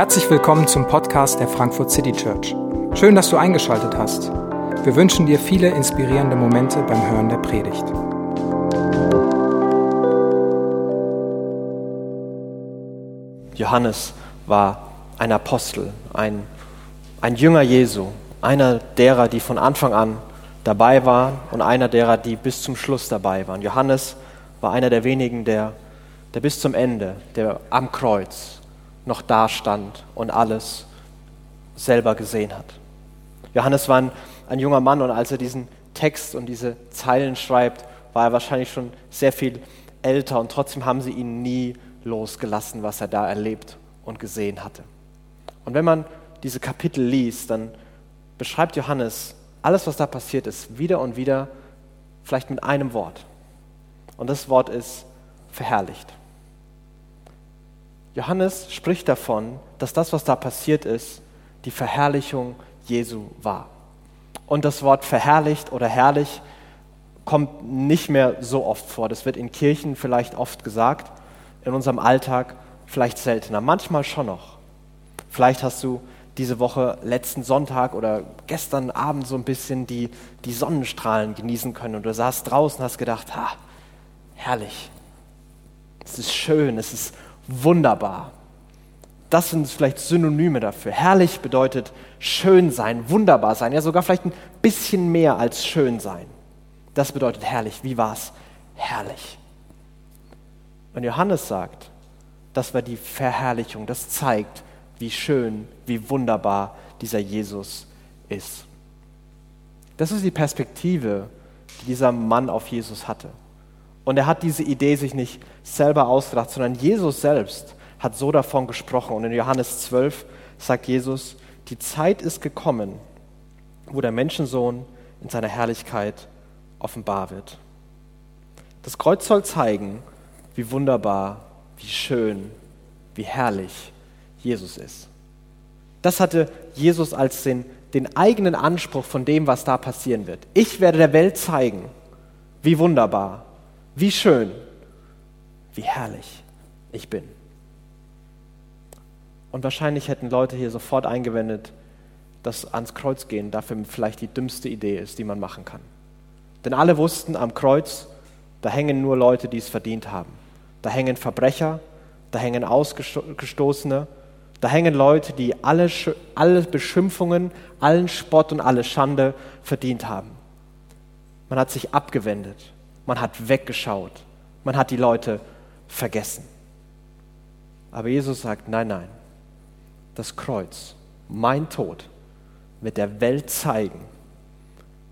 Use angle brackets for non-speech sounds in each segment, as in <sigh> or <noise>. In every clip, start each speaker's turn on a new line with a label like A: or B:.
A: Herzlich willkommen zum Podcast der Frankfurt City Church. Schön, dass du eingeschaltet hast. Wir wünschen dir viele inspirierende Momente beim Hören der Predigt.
B: Johannes war ein Apostel, ein, ein Jünger Jesu, einer derer, die von Anfang an dabei waren und einer derer, die bis zum Schluss dabei waren. Johannes war einer der wenigen, der, der bis zum Ende, der am Kreuz noch da stand und alles selber gesehen hat. Johannes war ein, ein junger Mann und als er diesen Text und diese Zeilen schreibt, war er wahrscheinlich schon sehr viel älter und trotzdem haben sie ihn nie losgelassen, was er da erlebt und gesehen hatte. Und wenn man diese Kapitel liest, dann beschreibt Johannes alles, was da passiert ist, wieder und wieder, vielleicht mit einem Wort. Und das Wort ist verherrlicht. Johannes spricht davon, dass das, was da passiert ist, die Verherrlichung Jesu war. Und das Wort verherrlicht oder herrlich kommt nicht mehr so oft vor. Das wird in Kirchen vielleicht oft gesagt, in unserem Alltag vielleicht seltener, manchmal schon noch. Vielleicht hast du diese Woche, letzten Sonntag oder gestern Abend so ein bisschen die, die Sonnenstrahlen genießen können und du saßt draußen und hast gedacht, ha, herrlich, es ist schön, es ist wunderbar. Das sind vielleicht Synonyme dafür. Herrlich bedeutet schön sein, wunderbar sein, ja sogar vielleicht ein bisschen mehr als schön sein. Das bedeutet herrlich. Wie war es? Herrlich. Und Johannes sagt, das war die Verherrlichung, das zeigt, wie schön, wie wunderbar dieser Jesus ist. Das ist die Perspektive, die dieser Mann auf Jesus hatte. Und er hat diese Idee sich nicht selber ausgedacht, sondern Jesus selbst hat so davon gesprochen. Und in Johannes 12 sagt Jesus, die Zeit ist gekommen, wo der Menschensohn in seiner Herrlichkeit offenbar wird. Das Kreuz soll zeigen, wie wunderbar, wie schön, wie herrlich Jesus ist. Das hatte Jesus als den, den eigenen Anspruch von dem, was da passieren wird. Ich werde der Welt zeigen, wie wunderbar, wie schön, wie herrlich ich bin. Und wahrscheinlich hätten Leute hier sofort eingewendet, dass ans Kreuz gehen dafür vielleicht die dümmste Idee ist, die man machen kann. Denn alle wussten, am Kreuz, da hängen nur Leute, die es verdient haben. Da hängen Verbrecher, da hängen Ausgestoßene, da hängen Leute, die alle, alle Beschimpfungen, allen Spott und alle Schande verdient haben. Man hat sich abgewendet, man hat weggeschaut, man hat die Leute vergessen. Aber Jesus sagt, nein, nein, das Kreuz, mein Tod, wird der Welt zeigen,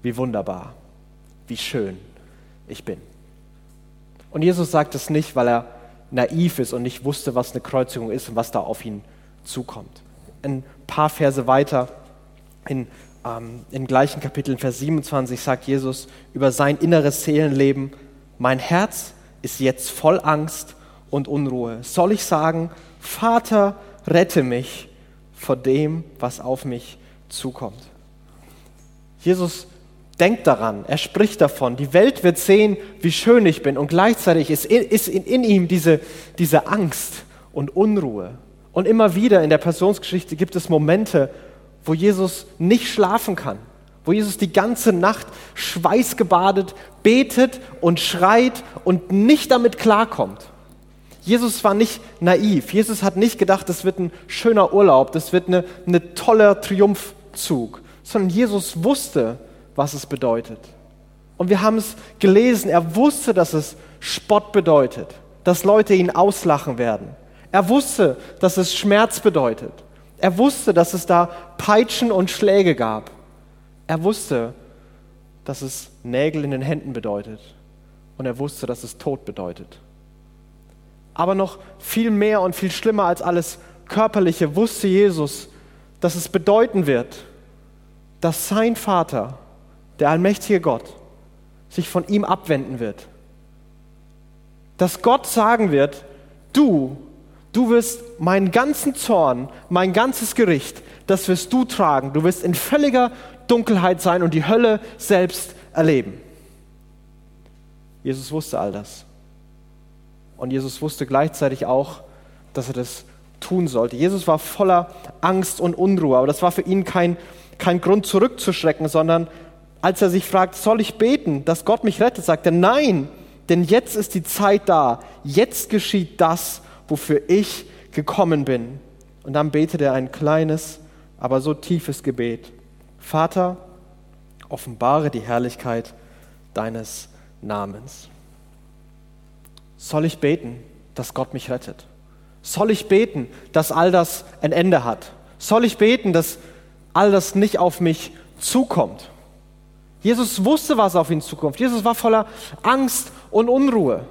B: wie wunderbar, wie schön ich bin. Und Jesus sagt es nicht, weil er naiv ist und nicht wusste, was eine Kreuzigung ist und was da auf ihn zukommt. Ein paar Verse weiter in, ähm, im gleichen Kapitel, in Vers 27, sagt Jesus über sein inneres Seelenleben, mein Herz ist jetzt voll Angst und Unruhe. Soll ich sagen, Vater, rette mich vor dem, was auf mich zukommt? Jesus denkt daran, er spricht davon, die Welt wird sehen, wie schön ich bin und gleichzeitig ist in, ihm diese, diese Angst und Unruhe. Und immer wieder in der Passionsgeschichte gibt es Momente, wo Jesus nicht schlafen kann, wo Jesus die ganze Nacht schweißgebadet betet und schreit und nicht damit klarkommt. Jesus war nicht naiv. Jesus hat nicht gedacht, das wird ein schöner Urlaub, das wird ein eine toller Triumphzug, sondern Jesus wusste, was es bedeutet. Und wir haben es gelesen, er wusste, dass es Spott bedeutet, dass Leute ihn auslachen werden. Er wusste, dass es Schmerz bedeutet. Er wusste, dass es da Peitschen und Schläge gab. Er wusste, dass es Nägel in den Händen bedeutet. Und er wusste, dass es Tod bedeutet. Aber noch viel mehr und viel schlimmer als alles Körperliche wusste Jesus, dass es bedeuten wird, dass sein Vater der allmächtige Gott, sich von ihm abwenden wird. Dass Gott sagen wird, du, du wirst meinen ganzen Zorn, mein ganzes Gericht, das wirst du tragen. Du wirst in völliger Dunkelheit sein und die Hölle selbst erleben. Jesus wusste all das. Und Jesus wusste gleichzeitig auch, dass er das tun sollte. Jesus war voller Angst und Unruhe, aber das war für ihn kein, kein Grund zurückzuschrecken, sondern als er sich fragt, soll ich beten, dass Gott mich rettet, sagt er, nein, denn jetzt ist die Zeit da, jetzt geschieht das, wofür ich gekommen bin. Und dann betet er ein kleines, aber so tiefes Gebet. Vater, offenbare die Herrlichkeit deines Namens. Soll ich beten, dass Gott mich rettet? Soll ich beten, dass all das ein Ende hat? Soll ich beten, dass all das nicht auf mich zukommt? Jesus wusste, was auf ihn zukommt. Jesus war voller Angst und Unruhe.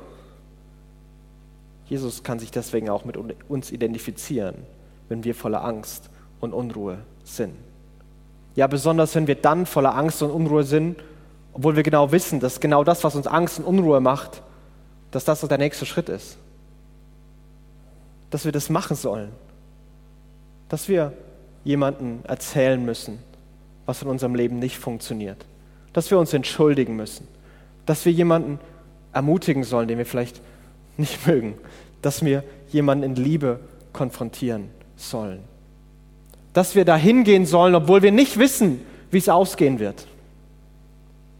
B: Jesus kann sich deswegen auch mit uns identifizieren, wenn wir voller Angst und Unruhe sind. Ja, besonders wenn wir dann voller Angst und Unruhe sind, obwohl wir genau wissen, dass genau das, was uns Angst und Unruhe macht, dass das der nächste Schritt ist. Dass wir das machen sollen. Dass wir jemandem erzählen müssen, was in unserem Leben nicht funktioniert. Dass wir uns entschuldigen müssen. Dass wir jemanden ermutigen sollen, den wir vielleicht nicht mögen. Dass wir jemanden in Liebe konfrontieren sollen. Dass wir da hingehen sollen, obwohl wir nicht wissen, wie es ausgehen wird.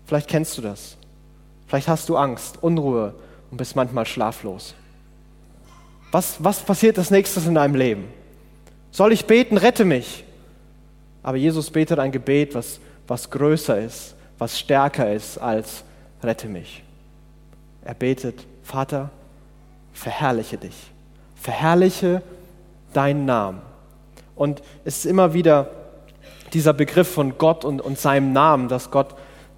B: Vielleicht kennst du das. Vielleicht hast du Angst, Unruhe, und bist manchmal schlaflos. Was, was passiert als nächstes in deinem Leben? Soll ich beten, rette mich? Aber Jesus betet ein Gebet, was, was größer ist, was stärker ist als rette mich. Er betet, Vater, verherrliche dich. Verherrliche deinen Namen. Und es ist immer wieder dieser Begriff von Gott und, und seinem Namen, dass Gott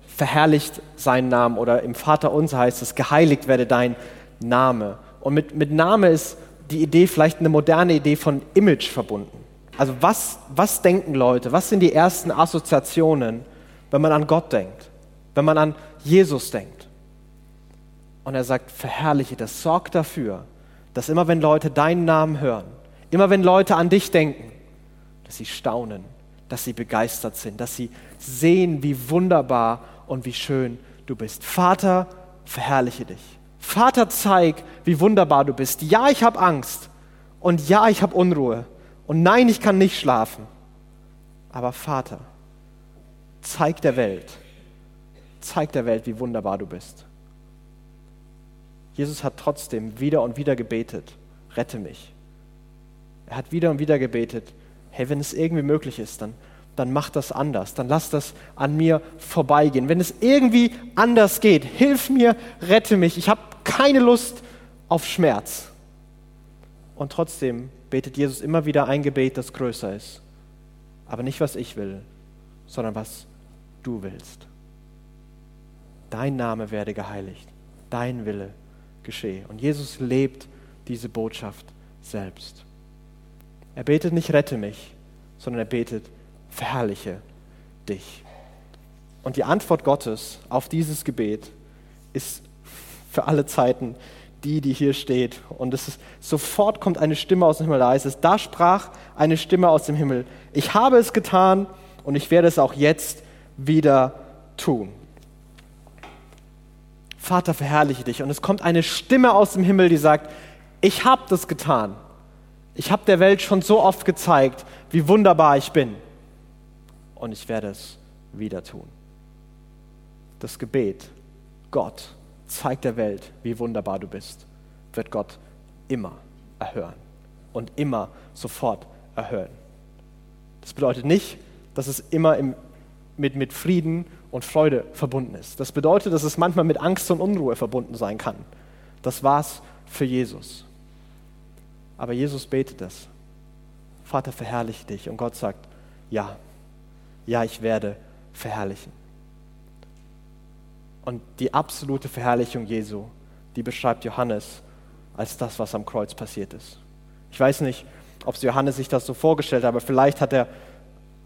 B: verherrlicht seinen Namen oder im Vater unser heißt es, geheiligt werde dein Name. Und mit, mit Name ist die Idee vielleicht eine moderne Idee von Image verbunden. Also was, was denken Leute, was sind die ersten Assoziationen, wenn man an Gott denkt, wenn man an Jesus denkt? Und er sagt, verherrliche das, sorg dafür, dass immer wenn Leute deinen Namen hören, immer wenn Leute an dich denken, dass sie staunen, dass sie begeistert sind, dass sie sehen, wie wunderbar und wie schön du bist. Vater, verherrliche dich. Vater, zeig, wie wunderbar du bist. Ja, ich habe Angst. Und ja, ich habe Unruhe. Und nein, ich kann nicht schlafen. Aber Vater, zeig der Welt, zeig der Welt, wie wunderbar du bist. Jesus hat trotzdem wieder und wieder gebetet, rette mich. Er hat wieder und wieder gebetet, hey, wenn es irgendwie möglich ist, dann dann mach das anders, dann lass das an mir vorbeigehen. Wenn es irgendwie anders geht, hilf mir, rette mich. Ich habe keine Lust auf Schmerz. Und trotzdem betet Jesus immer wieder ein Gebet, das größer ist. Aber nicht, was ich will, sondern was du willst. Dein Name werde geheiligt, dein Wille geschehe. Und Jesus lebt diese Botschaft selbst. Er betet nicht, rette mich, sondern er betet, verherrliche dich. Und die Antwort Gottes auf dieses Gebet ist für alle Zeiten die, die hier steht. Und es ist, sofort kommt eine Stimme aus dem Himmel. Da heißt es, da sprach eine Stimme aus dem Himmel. Ich habe es getan und ich werde es auch jetzt wieder tun. Vater, verherrliche dich. Und es kommt eine Stimme aus dem Himmel, die sagt, ich habe das getan. Ich habe der Welt schon so oft gezeigt, wie wunderbar ich bin und ich werde es wieder tun. Das Gebet, Gott, zeigt der Welt, wie wunderbar du bist, wird Gott immer erhören und immer sofort erhören. Das bedeutet nicht, dass es immer im, mit, mit Frieden und Freude verbunden ist. Das bedeutet, dass es manchmal mit Angst und Unruhe verbunden sein kann. Das war's für Jesus. Aber Jesus betet es. Vater, verherrliche dich. Und Gott sagt, ja, ja, ich werde verherrlichen. Und die absolute Verherrlichung Jesu, die beschreibt Johannes als das, was am Kreuz passiert ist. Ich weiß nicht, ob Johannes sich das so vorgestellt hat, aber vielleicht hat er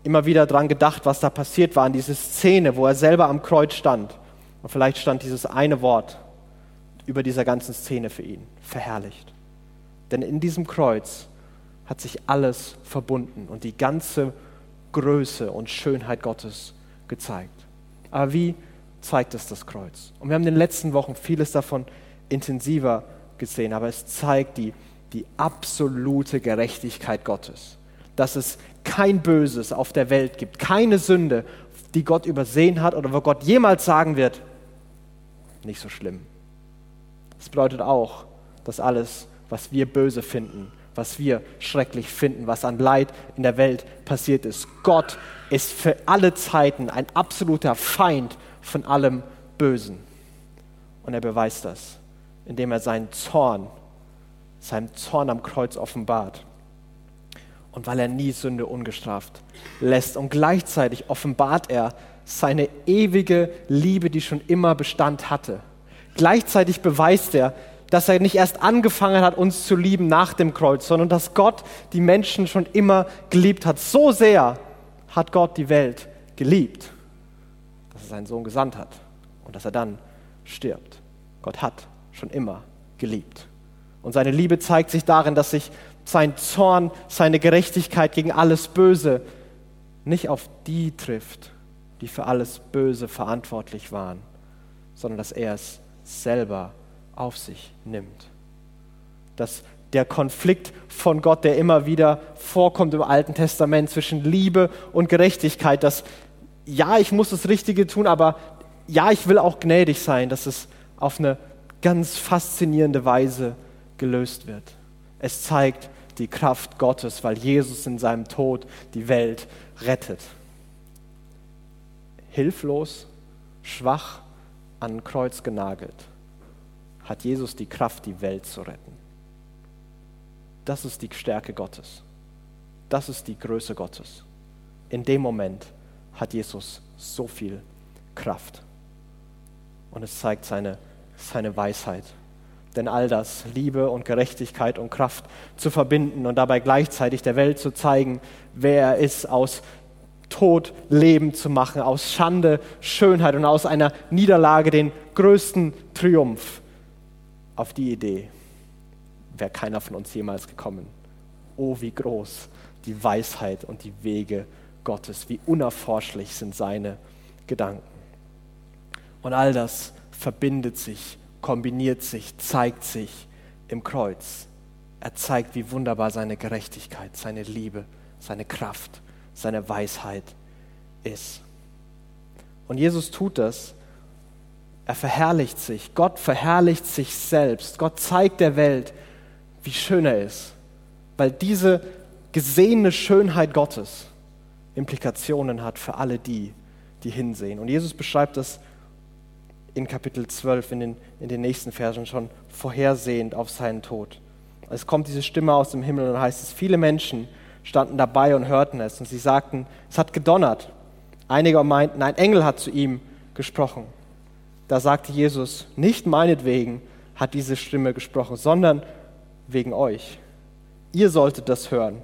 B: immer wieder daran gedacht, was da passiert war, an diese Szene, wo er selber am Kreuz stand. Und vielleicht stand dieses eine Wort über dieser ganzen Szene für ihn, verherrlicht. Denn in diesem Kreuz hat sich alles verbunden und die ganze Größe und Schönheit Gottes gezeigt. Aber wie zeigt es das Kreuz? Und wir haben in den letzten Wochen vieles davon intensiver gesehen, aber es zeigt die, die absolute Gerechtigkeit Gottes. Dass es kein Böses auf der Welt gibt, keine Sünde, die Gott übersehen hat oder wo Gott jemals sagen wird, nicht so schlimm. Das bedeutet auch, dass alles, was wir böse finden, was wir schrecklich finden, was an Leid in der Welt passiert ist, Gott ist für alle Zeiten ein absoluter Feind von allem Bösen. Und er beweist das, indem er seinen Zorn, seinen Zorn am Kreuz offenbart. Und weil er nie Sünde ungestraft lässt. Und gleichzeitig offenbart er seine ewige Liebe, die schon immer Bestand hatte. Gleichzeitig beweist er, dass er nicht erst angefangen hat, uns zu lieben nach dem Kreuz, sondern dass Gott die Menschen schon immer geliebt hat. So sehr hat Gott die Welt geliebt, dass er seinen Sohn gesandt hat und dass er dann stirbt. Gott hat schon immer geliebt. Und seine Liebe zeigt sich darin, dass sich sein Zorn, seine Gerechtigkeit gegen alles Böse nicht auf die trifft, die für alles Böse verantwortlich waren, sondern dass er es selber auf sich nimmt. Dass der Konflikt von Gott, der immer wieder vorkommt im Alten Testament zwischen Liebe und Gerechtigkeit, dass ja, ich muss das Richtige tun, aber ja, ich will auch gnädig sein, dass es auf eine ganz faszinierende Weise gelöst wird. Es zeigt die Kraft Gottes, weil Jesus in seinem Tod die Welt rettet. Hilflos, schwach, an Kreuz genagelt, hat Jesus die Kraft, die Welt zu retten. Das ist die Stärke Gottes. Das ist die Größe Gottes. In dem Moment hat Jesus so viel Kraft. Und es zeigt seine, seine Weisheit. Denn all das, Liebe und Gerechtigkeit und Kraft zu verbinden und dabei gleichzeitig der Welt zu zeigen, wer er ist, aus Tod Leben zu machen, aus Schande Schönheit und aus einer Niederlage den größten Triumph. Auf die Idee wäre keiner von uns jemals gekommen. Oh, wie groß die Weisheit und die Wege Gottes, wie unerforschlich sind seine Gedanken. Und all das verbindet sich, kombiniert sich, zeigt sich im Kreuz. Er zeigt, wie wunderbar seine Gerechtigkeit, seine Liebe, seine Kraft, seine Weisheit ist. Und Jesus tut das. Er verherrlicht sich. Gott verherrlicht sich selbst. Gott zeigt der Welt, wie schön er ist. Weil diese gesehene Schönheit Gottes Implikationen hat für alle die, die hinsehen. Und Jesus beschreibt das in Kapitel 12, in den, in den nächsten Versen schon vorhersehend auf seinen Tod. Es kommt diese Stimme aus dem Himmel und heißt es, viele Menschen standen dabei und hörten es und sie sagten, es hat gedonnert. Einige meinten, ein Engel hat zu ihm gesprochen. Da sagte Jesus, nicht meinetwegen hat diese Stimme gesprochen, sondern wegen euch. Ihr solltet das hören.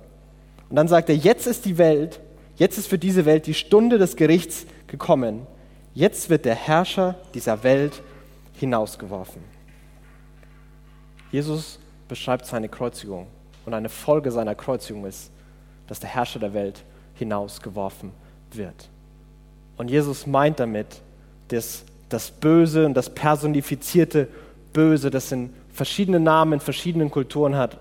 B: Und dann sagt er, jetzt ist die Welt, jetzt ist für diese Welt die Stunde des Gerichts gekommen. Jetzt wird der Herrscher dieser Welt hinausgeworfen. Jesus beschreibt seine Kreuzigung und eine Folge seiner Kreuzigung ist, dass der Herrscher der Welt hinausgeworfen wird. Und Jesus meint damit, dass das Böse und das personifizierte Böse, das in verschiedenen Namen, in verschiedenen Kulturen hat,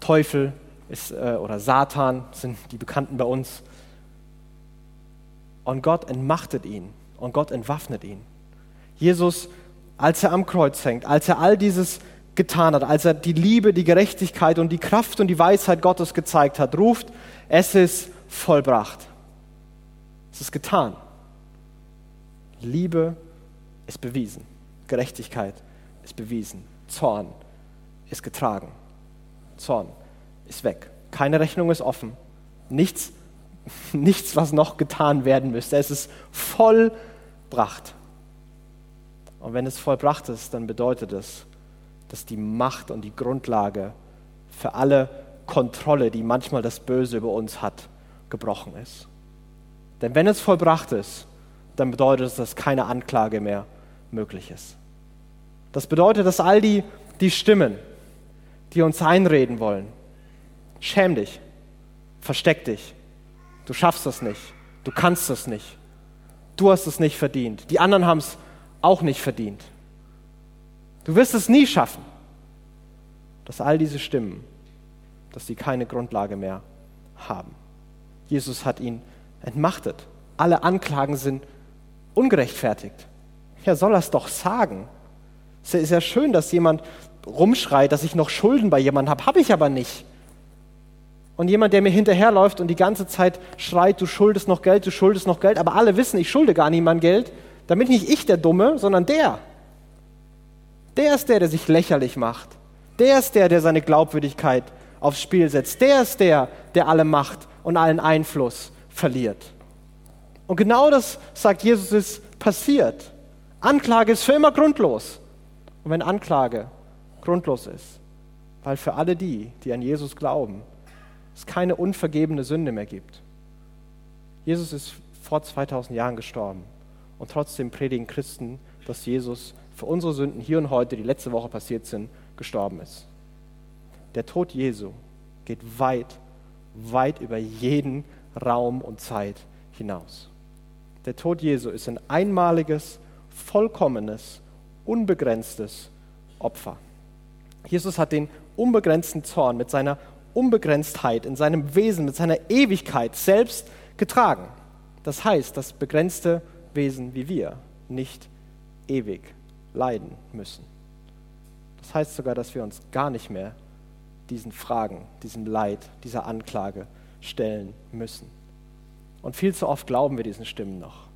B: Teufel ist, äh, oder Satan sind die Bekannten bei uns. Und Gott entmachtet ihn und Gott entwaffnet ihn. Jesus, als er am Kreuz hängt, als er all dieses getan hat, als er die Liebe, die Gerechtigkeit und die Kraft und die Weisheit Gottes gezeigt hat, ruft, es ist vollbracht. Es ist getan. Liebe ist bewiesen. Gerechtigkeit ist bewiesen. Zorn ist getragen. Zorn ist weg. Keine Rechnung ist offen. Nichts, <laughs> nichts, was noch getan werden müsste. Es ist vollbracht. Und wenn es vollbracht ist, dann bedeutet es, dass die Macht und die Grundlage für alle Kontrolle, die manchmal das Böse über uns hat, gebrochen ist. Denn wenn es vollbracht ist, dann bedeutet es, dass keine Anklage mehr möglich ist. Das bedeutet, dass all die, die Stimmen, die uns einreden wollen, schäm dich, versteck dich, du schaffst das nicht, du kannst das nicht, du hast es nicht verdient, die anderen haben es auch nicht verdient Du wirst es nie schaffen. dass all diese Stimmen, dass sie keine Grundlage mehr haben. Jesus hat ihn entmachtet. Alle Anklagen sind ungerechtfertigt. Ja, soll er es doch sagen. Es ist ja schön, dass jemand rumschreit, dass ich noch Schulden bei jemandem habe, habe ich aber nicht. Und jemand, der mir hinterherläuft und die ganze Zeit schreit, du schuldest noch Geld, du schuldest noch Geld, aber alle wissen, ich schulde gar niemand Geld, damit nicht ich der Dumme, sondern der. Der ist der, der sich lächerlich macht. Der ist der, der seine Glaubwürdigkeit aufs Spiel setzt. Der ist der, der alle Macht und allen Einfluss verliert. Und genau das, sagt Jesus, ist passiert. Anklage ist für immer grundlos. Und wenn Anklage grundlos ist, weil für alle die, die an Jesus glauben, es keine unvergebene Sünde mehr gibt. Jesus ist vor 2000 Jahren gestorben und trotzdem predigen Christen, dass Jesus für unsere Sünden hier und heute, die letzte Woche passiert sind, gestorben ist. Der Tod Jesu geht weit, weit über jeden Raum und Zeit hinaus. Der Tod Jesu ist ein einmaliges, vollkommenes, unbegrenztes Opfer. Jesus hat den unbegrenzten Zorn mit seiner Unbegrenztheit in seinem Wesen, mit seiner Ewigkeit selbst getragen. Das heißt, das begrenzte Wesen wie wir nicht ewig leiden müssen. Das heißt sogar, dass wir uns gar nicht mehr diesen Fragen, diesem Leid, dieser Anklage stellen müssen. Und viel zu oft glauben wir diesen Stimmen noch.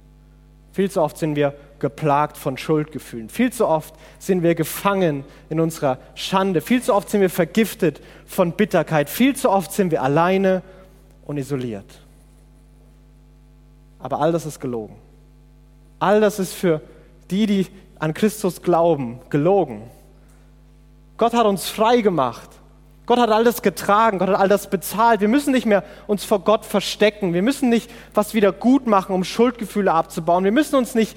B: Viel zu oft sind wir geplagt von Schuldgefühlen. Viel zu oft sind wir gefangen in unserer Schande. Viel zu oft sind wir vergiftet von Bitterkeit. Viel zu oft sind wir alleine und isoliert. Aber all das ist gelogen. All das ist für die, die an Christus glauben, gelogen. Gott hat uns frei gemacht. Gott hat all das getragen, Gott hat all das bezahlt. Wir müssen nicht mehr uns vor Gott verstecken. Wir müssen nicht was wieder gut machen, um Schuldgefühle abzubauen. Wir müssen uns nicht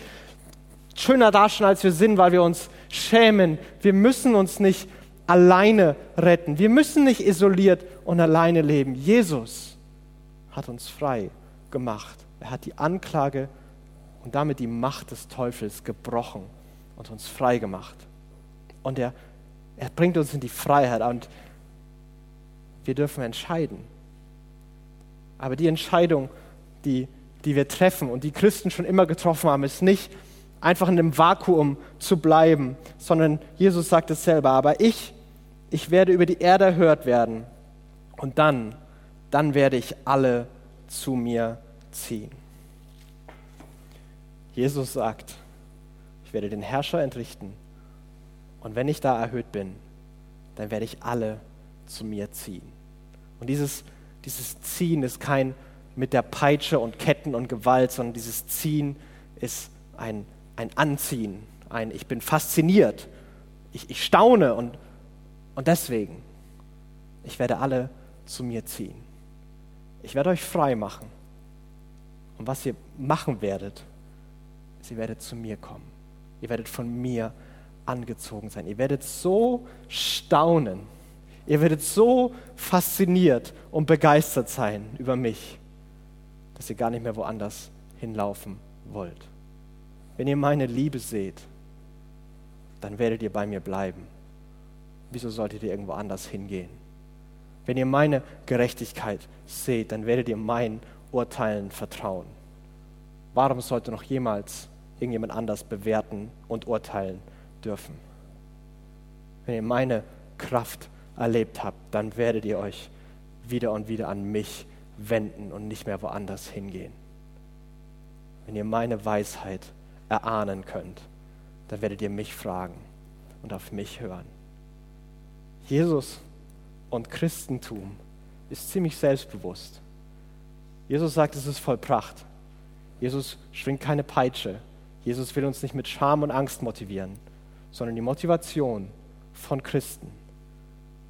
B: schöner darstellen, als wir sind, weil wir uns schämen. Wir müssen uns nicht alleine retten. Wir müssen nicht isoliert und alleine leben. Jesus hat uns frei gemacht. Er hat die Anklage und damit die Macht des Teufels gebrochen und uns frei gemacht. Und er, er bringt uns in die Freiheit. Und wir dürfen entscheiden. Aber die Entscheidung, die, die wir treffen und die Christen schon immer getroffen haben, ist nicht einfach in einem Vakuum zu bleiben, sondern Jesus sagt es selber, aber ich, ich werde über die Erde erhört werden und dann, dann werde ich alle zu mir ziehen. Jesus sagt, ich werde den Herrscher entrichten und wenn ich da erhöht bin, dann werde ich alle zu mir ziehen. Und dieses, dieses Ziehen ist kein mit der Peitsche und Ketten und Gewalt, sondern dieses Ziehen ist ein, ein Anziehen, ein Ich bin fasziniert, ich, ich staune und, und deswegen, ich werde alle zu mir ziehen. Ich werde euch frei machen. Und was ihr machen werdet, ist, ihr werdet zu mir kommen. Ihr werdet von mir angezogen sein. Ihr werdet so staunen Ihr werdet so fasziniert und begeistert sein über mich, dass ihr gar nicht mehr woanders hinlaufen wollt. Wenn ihr meine Liebe seht, dann werdet ihr bei mir bleiben. Wieso solltet ihr irgendwo anders hingehen? Wenn ihr meine Gerechtigkeit seht, dann werdet ihr meinen Urteilen vertrauen. Warum sollte noch jemals irgendjemand anders bewerten und urteilen dürfen? Wenn ihr meine Kraft erlebt habt, dann werdet ihr euch wieder und wieder an mich wenden und nicht mehr woanders hingehen. Wenn ihr meine Weisheit erahnen könnt, dann werdet ihr mich fragen und auf mich hören. Jesus und Christentum ist ziemlich selbstbewusst. Jesus sagt, es ist vollbracht. Jesus schwingt keine Peitsche. Jesus will uns nicht mit Scham und Angst motivieren, sondern die Motivation von Christen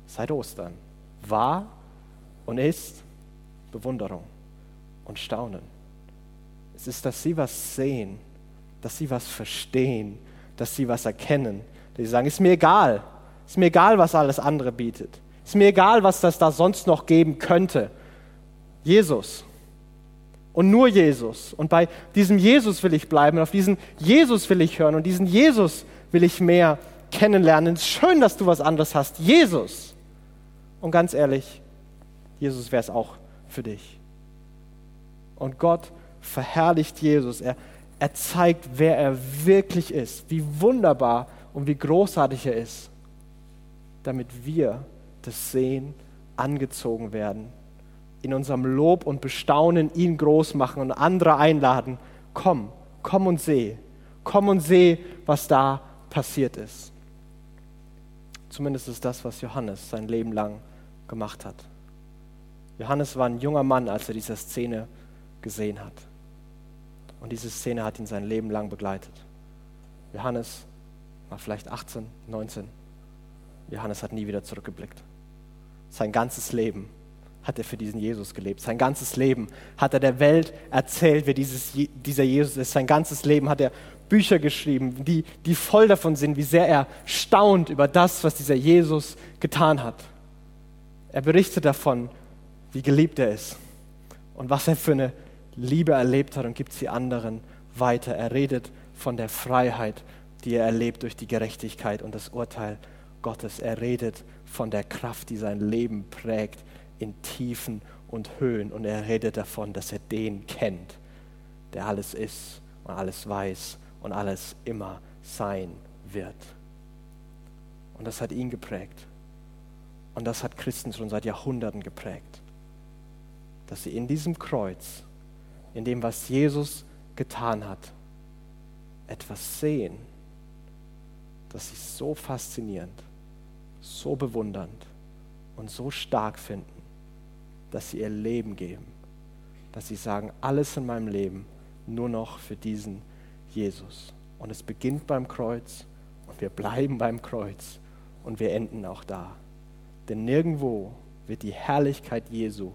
B: seit Ostern war und ist Bewunderung und Staunen. Es ist, dass sie was sehen, dass sie was verstehen, dass sie was erkennen. Dass sie sagen, ist mir egal, ist mir egal, was alles andere bietet. Ist mir egal, was das da sonst noch geben könnte. Jesus. Und nur Jesus. Und bei diesem Jesus will ich bleiben. Und auf diesen Jesus will ich hören. Und diesen Jesus will ich mehr kennenlernen. Es ist schön, dass du was anderes hast. Jesus. Und ganz ehrlich, Jesus wäre es auch für dich. Und Gott verherrlicht Jesus. Er, er zeigt, wer er wirklich ist, wie wunderbar und wie großartig er ist, damit wir das Sehen angezogen werden, in unserem Lob und Bestaunen ihn groß machen und andere einladen, komm, komm und seh, komm und seh, was da passiert ist. Zumindest ist das, was Johannes sein Leben lang gemacht hat. Johannes war ein junger Mann, als er diese Szene gesehen hat. Und diese Szene hat ihn sein Leben lang begleitet. Johannes war vielleicht 18, 19. Johannes hat nie wieder zurückgeblickt. Sein ganzes Leben hat er für diesen Jesus gelebt. Sein ganzes Leben hat er der Welt erzählt, wer dieses, dieser Jesus ist. Sein ganzes Leben hat er Bücher geschrieben, die, die voll davon sind, wie sehr er staunt über das, was dieser Jesus getan hat. Er berichtet davon, wie geliebt er ist und was er für eine Liebe erlebt hat und gibt sie anderen weiter. Er redet von der Freiheit, die er erlebt durch die Gerechtigkeit und das Urteil Gottes. Er redet von der Kraft, die sein Leben prägt in Tiefen und Höhen. Und er redet davon, dass er den kennt, der alles ist und alles weiß und alles immer sein wird. Und das hat ihn geprägt. Und das hat Christen schon seit Jahrhunderten geprägt. Dass sie in diesem Kreuz, in dem, was Jesus getan hat, etwas sehen, das sie so faszinierend, so bewundernd und so stark finden, dass sie ihr Leben geben, dass sie sagen, alles in meinem Leben nur noch für diesen Jesus. Und es beginnt beim Kreuz und wir bleiben beim Kreuz und wir enden auch da. Denn nirgendwo wird die Herrlichkeit Jesu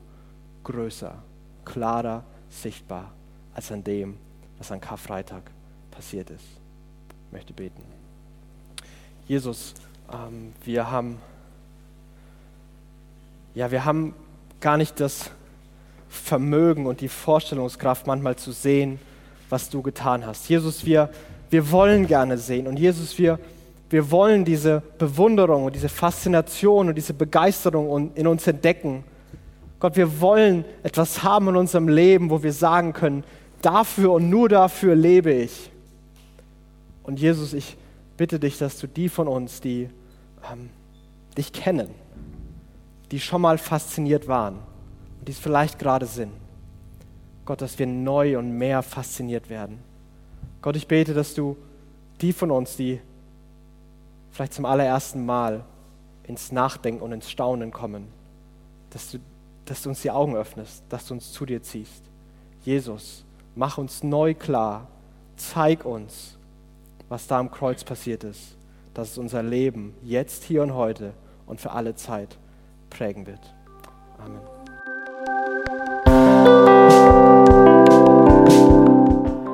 B: größer, klarer, sichtbar als an dem, was an Karfreitag passiert ist. Ich möchte beten. Jesus, ähm, wir haben, ja, wir haben gar nicht das Vermögen und die Vorstellungskraft manchmal zu sehen, was du getan hast. Jesus, wir, wir wollen gerne sehen und Jesus, wir, wir wollen diese Bewunderung und diese Faszination und diese Begeisterung in uns entdecken. Gott, wir wollen etwas haben in unserem Leben, wo wir sagen können, dafür und nur dafür lebe ich. Und Jesus, ich bitte dich, dass du die von uns, die ähm, dich kennen, die schon mal fasziniert waren und die es vielleicht gerade sind, Gott, dass wir neu und mehr fasziniert werden. Gott, ich bete, dass du die von uns, die vielleicht zum allerersten Mal ins Nachdenken und ins Staunen kommen, dass du, dass du uns die Augen öffnest, dass du uns zu dir ziehst. Jesus, mach uns neu klar, zeig uns, was da am Kreuz passiert ist, dass es unser Leben jetzt, hier und heute und für alle Zeit prägen wird. Amen.